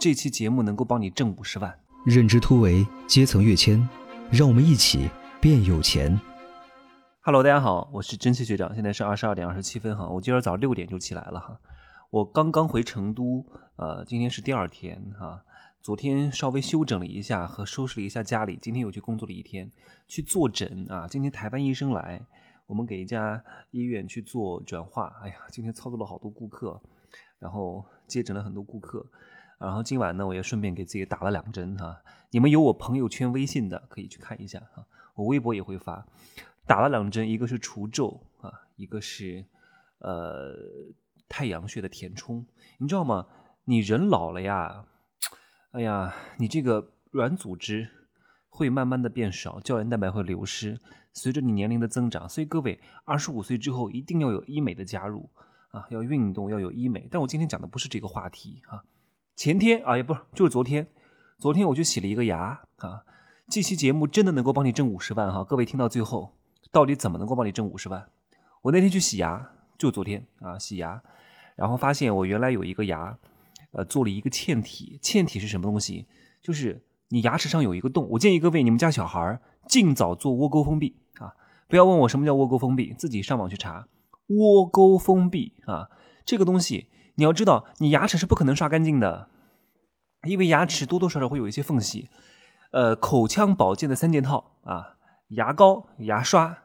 这期节目能够帮你挣五十万。认知突围，阶层跃迁，让我们一起变有钱。Hello，大家好，我是真气学长，现在是二十二点二十七分哈，我今儿早六点就起来了哈，我刚刚回成都，呃，今天是第二天哈，昨天稍微休整了一下和收拾了一下家里，今天又去工作了一天，去坐诊啊，今天台湾医生来，我们给一家医院去做转化，哎呀，今天操作了好多顾客，然后接诊了很多顾客，然后今晚呢，我也顺便给自己打了两针哈，你们有我朋友圈微信的可以去看一下哈，我微博也会发。打了两针，一个是除皱啊，一个是呃太阳穴的填充。你知道吗？你人老了呀，哎呀，你这个软组织会慢慢的变少，胶原蛋白会流失，随着你年龄的增长。所以各位，二十五岁之后一定要有医美的加入啊，要运动，要有医美。但我今天讲的不是这个话题啊。前天啊，也不是，就是昨天，昨天我去洗了一个牙啊。这期节目真的能够帮你挣五十万哈，各位听到最后。到底怎么能够帮你挣五十万？我那天去洗牙，就昨天啊，洗牙，然后发现我原来有一个牙，呃，做了一个嵌体。嵌体是什么东西？就是你牙齿上有一个洞。我建议各位，你们家小孩尽早做窝沟封闭啊！不要问我什么叫窝沟封闭，自己上网去查。窝沟封闭啊，这个东西你要知道，你牙齿是不可能刷干净的，因为牙齿多多少少会有一些缝隙。呃，口腔保健的三件套啊。牙膏、牙刷、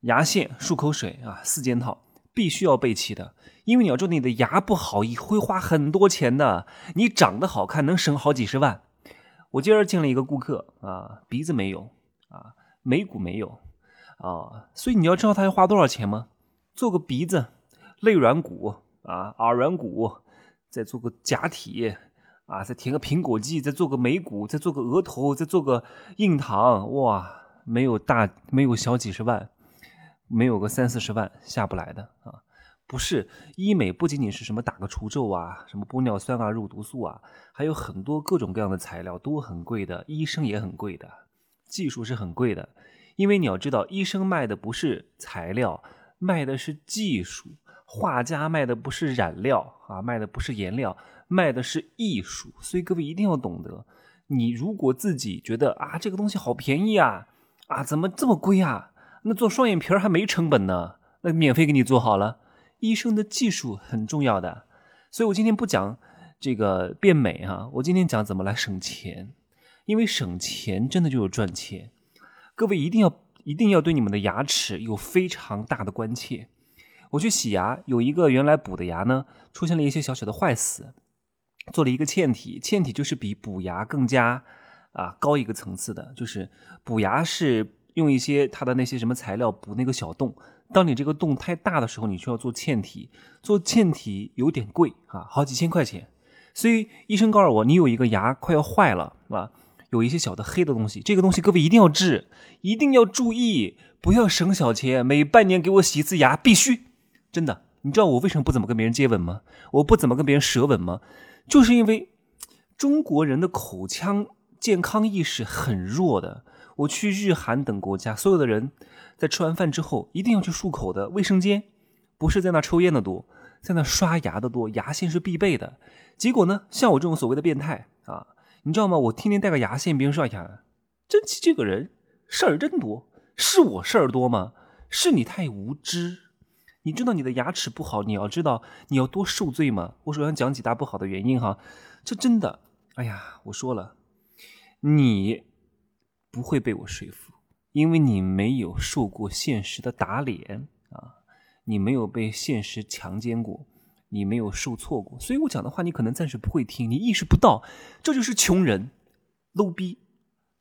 牙线、漱口水啊，四件套必须要备齐的。因为你要知道，你的牙不好，会花很多钱的。你长得好看，能省好几十万。我今儿见了一个顾客啊，鼻子没有啊，眉骨没有啊，所以你要知道他要花多少钱吗？做个鼻子、肋软骨啊、耳软骨，再做个假体啊，再填个苹果肌，再做个眉骨，再做个额头，再做个印堂，哇！没有大没有小几十万，没有个三四十万下不来的啊！不是医美不仅仅是什么打个除皱啊，什么玻尿酸啊、肉毒素啊，还有很多各种各样的材料都很贵的，医生也很贵的，技术是很贵的。因为你要知道，医生卖的不是材料，卖的是技术；画家卖的不是染料啊，卖的不是颜料，卖的是艺术。所以各位一定要懂得，你如果自己觉得啊这个东西好便宜啊。啊，怎么这么贵啊？那做双眼皮还没成本呢，那免费给你做好了。医生的技术很重要的，所以我今天不讲这个变美啊，我今天讲怎么来省钱，因为省钱真的就是赚钱。各位一定要一定要对你们的牙齿有非常大的关切。我去洗牙，有一个原来补的牙呢，出现了一些小小的坏死，做了一个嵌体，嵌体就是比补牙更加。啊，高一个层次的，就是补牙是用一些它的那些什么材料补那个小洞。当你这个洞太大的时候，你需要做嵌体，做嵌体有点贵啊，好几千块钱。所以医生告诉我，你有一个牙快要坏了，啊？有一些小的黑的东西，这个东西各位一定要治，一定要注意，不要省小钱。每半年给我洗一次牙，必须真的。你知道我为什么不怎么跟别人接吻吗？我不怎么跟别人舌吻吗？就是因为中国人的口腔。健康意识很弱的，我去日韩等国家，所有的人在吃完饭之后一定要去漱口的。卫生间不是在那抽烟的多，在那刷牙的多，牙线是必备的。结果呢，像我这种所谓的变态啊，你知道吗？我天天带个牙线，别人说呀，真奇这个人事儿真多，是我事儿多吗？是你太无知。你知道你的牙齿不好，你要知道你要多受罪吗？我首先讲几大不好的原因哈，这真的，哎呀，我说了。你不会被我说服，因为你没有受过现实的打脸啊，你没有被现实强奸过，你没有受挫过，所以我讲的话你可能暂时不会听，你意识不到，这就是穷人、low 逼、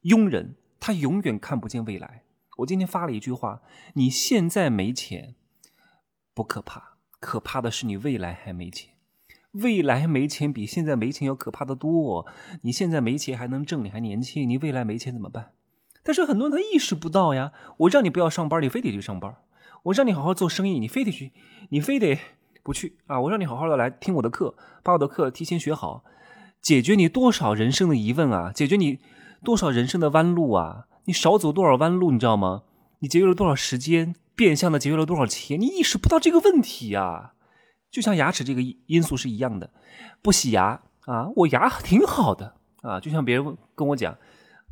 庸人，他永远看不见未来。我今天发了一句话：你现在没钱不可怕，可怕的是你未来还没钱。未来没钱比现在没钱要可怕的多。你现在没钱还能挣，你还年轻，你未来没钱怎么办？但是很多人他意识不到呀。我让你不要上班，你非得去上班；我让你好好做生意，你非得去，你非得不去啊！我让你好好的来听我的课，把我的课提前学好，解决你多少人生的疑问啊！解决你多少人生的弯路啊！你少走多少弯路，你知道吗？你节约了多少时间？变相的节约了多少钱？你意识不到这个问题呀！就像牙齿这个因素是一样的，不洗牙啊，我牙挺好的啊，就像别人跟我讲，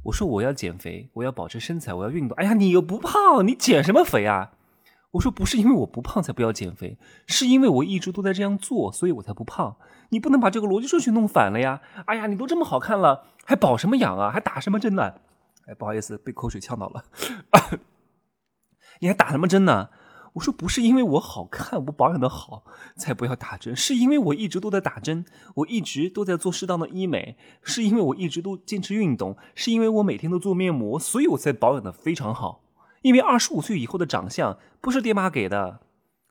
我说我要减肥，我要保持身材，我要运动。哎呀，你又不胖，你减什么肥啊？我说不是因为我不胖才不要减肥，是因为我一直都在这样做，所以我才不胖。你不能把这个逻辑顺序弄反了呀！哎呀，你都这么好看了，还保什么养啊？还打什么针呢？哎，不好意思，被口水呛到了。你还打什么针呢？我说不是因为我好看，我保养的好才不要打针，是因为我一直都在打针，我一直都在做适当的医美，是因为我一直都坚持运动，是因为我每天都做面膜，所以我才保养的非常好。因为二十五岁以后的长相不是爹妈给的，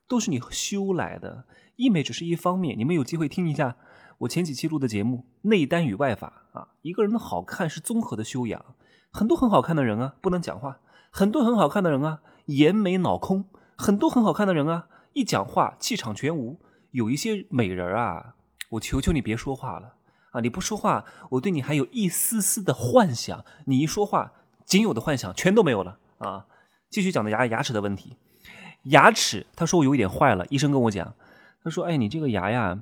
都是你修来的。医美只是一方面，你们有机会听一下我前几期录的节目《内丹与外法》啊。一个人的好看是综合的修养，很多很好看的人啊，不能讲话；很多很好看的人啊，眼美脑空；很多很好看的人啊，一讲话气场全无。有一些美人啊，我求求你别说话了啊！你不说话，我对你还有一丝丝的幻想；你一说话，仅有的幻想全都没有了啊！继续讲的牙牙齿的问题，牙齿他说我有一点坏了，医生跟我讲，他说哎你这个牙呀，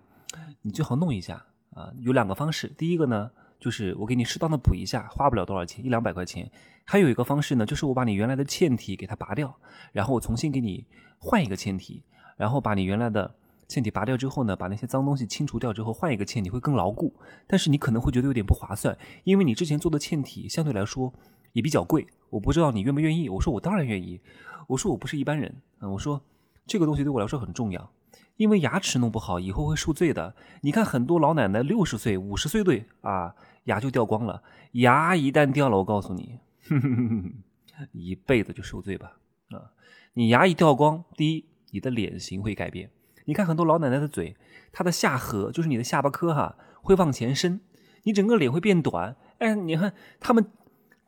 你最好弄一下啊，有两个方式，第一个呢就是我给你适当的补一下，花不了多少钱，一两百块钱，还有一个方式呢就是我把你原来的嵌体给它拔掉，然后我重新给你换一个嵌体，然后把你原来的嵌体拔掉之后呢，把那些脏东西清除掉之后换一个嵌体会更牢固，但是你可能会觉得有点不划算，因为你之前做的嵌体相对来说也比较贵。我不知道你愿不愿意。我说我当然愿意。我说我不是一般人嗯。我说这个东西对我来说很重要，因为牙齿弄不好以后会受罪的。你看很多老奶奶六十岁、五十岁对啊，牙就掉光了。牙一旦掉了，我告诉你，哼 哼一辈子就受罪吧啊！你牙一掉光，第一，你的脸型会改变。你看很多老奶奶的嘴，她的下颌就是你的下巴颏哈，会往前伸，你整个脸会变短。哎，你看他们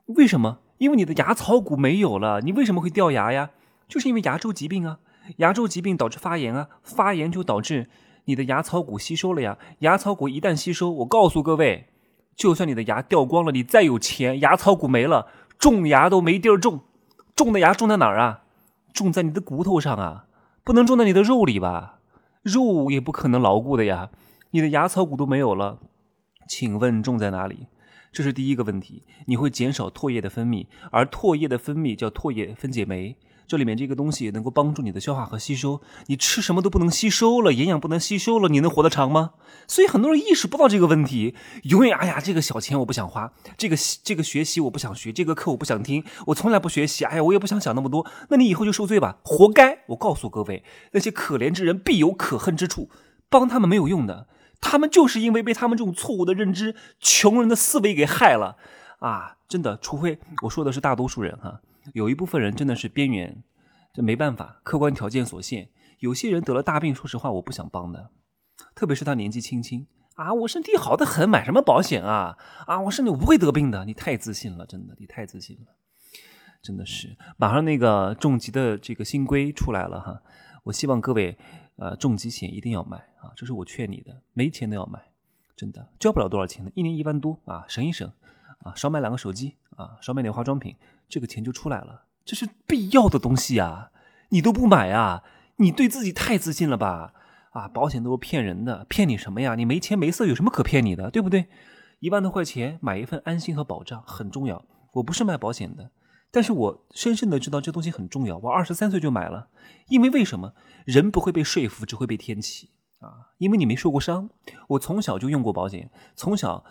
为什么？因为你的牙槽骨没有了，你为什么会掉牙呀？就是因为牙周疾病啊，牙周疾病导致发炎啊，发炎就导致你的牙槽骨吸收了呀。牙槽骨一旦吸收，我告诉各位，就算你的牙掉光了，你再有钱，牙槽骨没了，种牙都没地儿种。种的牙种在哪儿啊？种在你的骨头上啊，不能种在你的肉里吧？肉也不可能牢固的呀。你的牙槽骨都没有了，请问种在哪里？这是第一个问题，你会减少唾液的分泌，而唾液的分泌叫唾液分解酶，这里面这个东西能够帮助你的消化和吸收。你吃什么都不能吸收了，营养不能吸收了，你能活得长吗？所以很多人意识不到这个问题，永远哎呀，这个小钱我不想花，这个这个学习我不想学，这个课我不想听，我从来不学习，哎呀，我也不想想那么多，那你以后就受罪吧，活该！我告诉各位，那些可怜之人必有可恨之处，帮他们没有用的。他们就是因为被他们这种错误的认知、穷人的思维给害了啊！真的，除非我说的是大多数人哈，有一部分人真的是边缘，这没办法，客观条件所限。有些人得了大病，说实话，我不想帮的，特别是他年纪轻轻啊，我身体好的很，买什么保险啊？啊，我身体我不会得病的，你太自信了，真的，你太自信了，真的是。马上那个重疾的这个新规出来了哈，我希望各位。呃，重疾险一定要买啊！这是我劝你的，没钱都要买，真的交不了多少钱的，一年一万多啊，省一省啊，少买两个手机啊，少买点化妆品，这个钱就出来了。这是必要的东西啊，你都不买啊？你对自己太自信了吧？啊，保险都是骗人的，骗你什么呀？你没钱没色，有什么可骗你的？对不对？一万多块钱买一份安心和保障很重要。我不是卖保险的。但是我深深的知道这东西很重要。我二十三岁就买了，因为为什么？人不会被说服，只会被天启啊！因为你没受过伤。我从小就用过保险，从小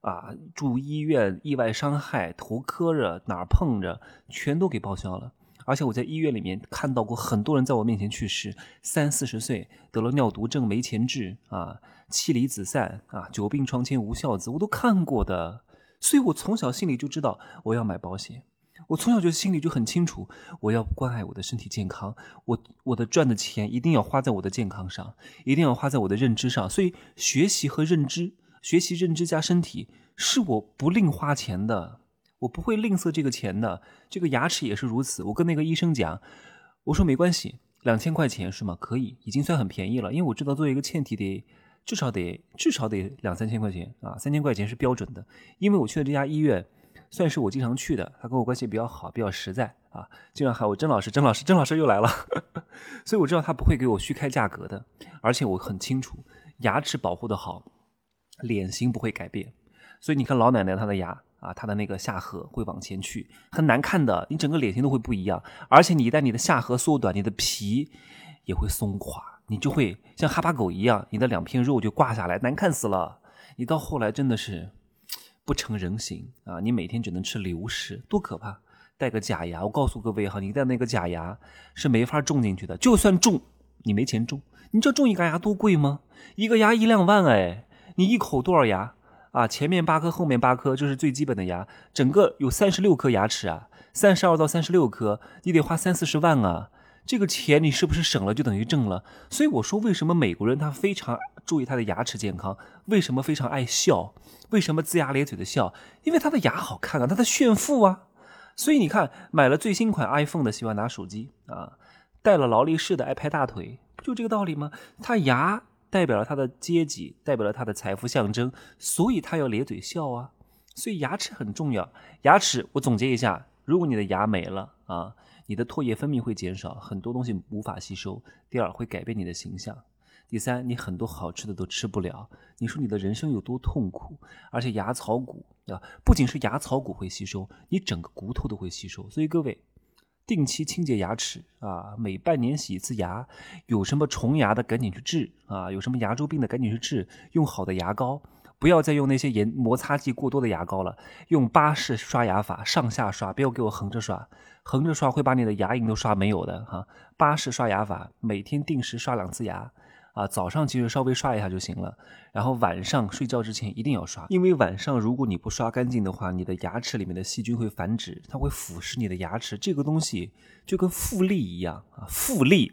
啊住医院，意外伤害，头磕着哪儿碰着，全都给报销了。而且我在医院里面看到过很多人在我面前去世，三四十岁得了尿毒症没钱治啊，妻离子散啊，久病床前无孝子，我都看过的。所以我从小心里就知道我要买保险。我从小就心里就很清楚，我要关爱我的身体健康，我我的赚的钱一定要花在我的健康上，一定要花在我的认知上。所以学习和认知，学习认知加身体，是我不吝花钱的，我不会吝啬这个钱的。这个牙齿也是如此。我跟那个医生讲，我说没关系，两千块钱是吗？可以，已经算很便宜了。因为我知道做一个嵌体得至少得至少得两三千块钱啊，三千块钱是标准的。因为我去的这家医院。算是我经常去的，他跟我关系比较好，比较实在啊。经常喊我曾老师，曾老师，曾老师又来了，所以我知道他不会给我虚开价格的。而且我很清楚，牙齿保护的好，脸型不会改变。所以你看老奶奶她的牙啊，她的那个下颌会往前去，很难看的，你整个脸型都会不一样。而且你一旦你的下颌缩短，你的皮也会松垮，你就会像哈巴狗一样，你的两片肉就挂下来，难看死了。你到后来真的是不成人形啊！你每天只能吃流食，多可怕！戴个假牙，我告诉各位哈，你戴那个假牙是没法种进去的，就算种，你没钱种。你知道种一个牙多贵吗？一个牙一两万哎！你一口多少牙？啊，前面八颗，后面八颗，这是最基本的牙。整个有三十六颗牙齿啊，三十二到三十六颗，你得花三四十万啊。这个钱你是不是省了就等于挣了？所以我说，为什么美国人他非常注意他的牙齿健康？为什么非常爱笑？为什么龇牙咧嘴的笑？因为他的牙好看啊，他的炫富啊。所以你看，买了最新款 iPhone 的喜欢拿手机啊，戴了劳力士的爱拍大腿，不就这个道理吗？他牙。代表了他的阶级，代表了他的财富象征，所以他要咧嘴笑啊。所以牙齿很重要。牙齿，我总结一下：如果你的牙没了啊，你的唾液分泌会减少，很多东西无法吸收。第二，会改变你的形象。第三，你很多好吃的都吃不了。你说你的人生有多痛苦？而且牙槽骨啊，不仅是牙槽骨会吸收，你整个骨头都会吸收。所以各位。定期清洁牙齿啊，每半年洗一次牙。有什么虫牙的赶紧去治啊，有什么牙周病的赶紧去治。用好的牙膏，不要再用那些盐摩擦剂过多的牙膏了。用巴氏刷牙法，上下刷，不要给我横着刷，横着刷会把你的牙龈都刷没有的哈。巴氏刷牙法，每天定时刷两次牙。啊，早上其实稍微刷一下就行了，然后晚上睡觉之前一定要刷，因为晚上如果你不刷干净的话，你的牙齿里面的细菌会繁殖，它会腐蚀你的牙齿。这个东西就跟复利一样啊，复利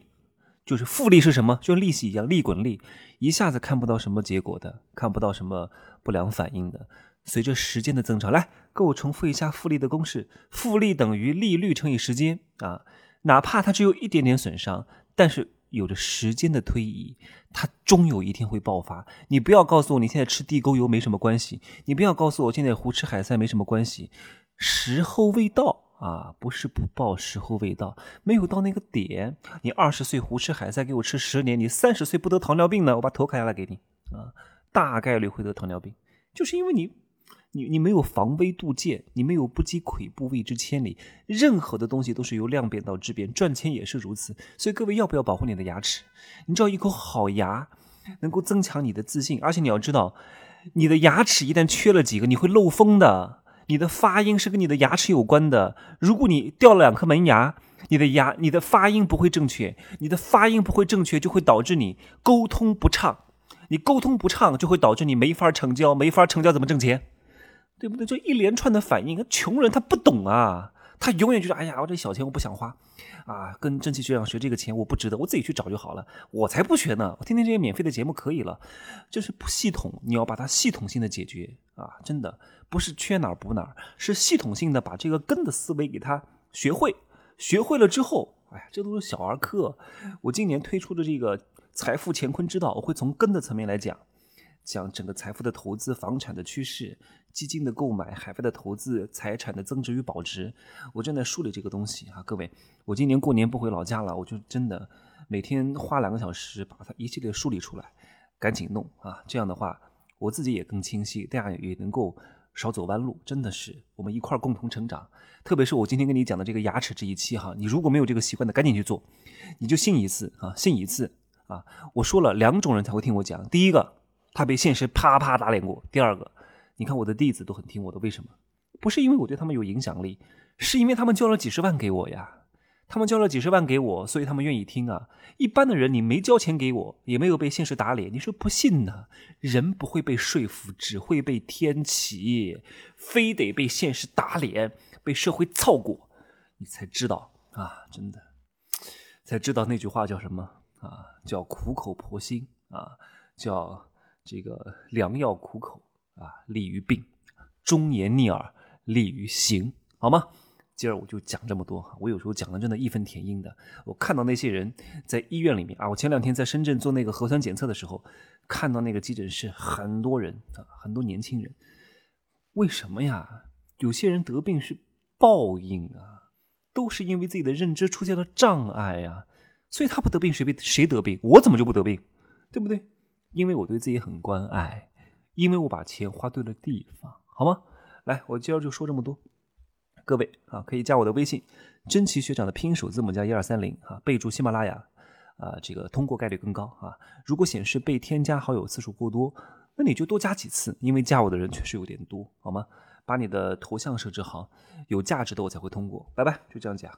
就是复利是什么？就利息一样，利滚利，一下子看不到什么结果的，看不到什么不良反应的。随着时间的增长，来，给我重复一下复利的公式：复利等于利率乘以时间啊，哪怕它只有一点点损伤，但是。有着时间的推移，它终有一天会爆发。你不要告诉我你现在吃地沟油没什么关系，你不要告诉我现在胡吃海塞没什么关系。时候未到啊，不是不报，时候未到，没有到那个点。你二十岁胡吃海塞给我吃十年，你三十岁不得糖尿病呢？我把头砍下来给你啊，大概率会得糖尿病，就是因为你。你你没有防微杜渐，你没有不积跬步未之千里。任何的东西都是由量变到质变，赚钱也是如此。所以各位要不要保护你的牙齿？你知道一口好牙能够增强你的自信，而且你要知道，你的牙齿一旦缺了几个，你会漏风的。你的发音是跟你的牙齿有关的。如果你掉了两颗门牙，你的牙你的发音不会正确，你的发音不会正确就会导致你沟通不畅。你沟通不畅就会导致你没法成交，没法成交怎么挣钱？对不对？这一连串的反应，穷人他不懂啊，他永远就是哎呀，我这小钱我不想花，啊，跟蒸汽学长学这个钱我不值得，我自己去找就好了，我才不学呢，我听听这些免费的节目可以了，就是不系统，你要把它系统性的解决啊，真的不是缺哪儿补哪儿，是系统性的把这个根的思维给他学会，学会了之后，哎呀，这都是小儿科。我今年推出的这个财富乾坤之道，我会从根的层面来讲。讲整个财富的投资、房产的趋势、基金的购买、海外的投资、财产的增值与保值，我正在梳理这个东西啊，各位，我今年过年不回老家了，我就真的每天花两个小时把它一系列梳理出来，赶紧弄啊，这样的话我自己也更清晰，大家也能够少走弯路，真的是我们一块共同成长。特别是我今天跟你讲的这个牙齿这一期哈，你如果没有这个习惯的，赶紧去做，你就信一次啊，信一次啊，我说了两种人才会听我讲，第一个。他被现实啪啪打脸过。第二个，你看我的弟子都很听我的，为什么？不是因为我对他们有影响力，是因为他们交了几十万给我呀。他们交了几十万给我，所以他们愿意听啊。一般的人，你没交钱给我，也没有被现实打脸，你说不信呢？人不会被说服，只会被天启，非得被现实打脸，被社会操过，你才知道啊，真的，才知道那句话叫什么啊？叫苦口婆心啊，叫。这个良药苦口啊，利于病；忠言逆耳，利于行，好吗？今儿我就讲这么多哈。我有时候讲的真的义愤填膺的。我看到那些人在医院里面啊，我前两天在深圳做那个核酸检测的时候，看到那个急诊室很多人啊，很多年轻人。为什么呀？有些人得病是报应啊，都是因为自己的认知出现了障碍呀。所以他不得病，谁被谁得病？我怎么就不得病？对不对？因为我对自己很关爱，因为我把钱花对了地方，好吗？来，我今儿就说这么多。各位啊，可以加我的微信，真奇学长的拼音首字母加一二三零啊，备注喜马拉雅啊，这个通过概率更高啊。如果显示被添加好友次数过多，那你就多加几次，因为加我的人确实有点多，好吗？把你的头像设置好，有价值的我才会通过。拜拜，就这样讲。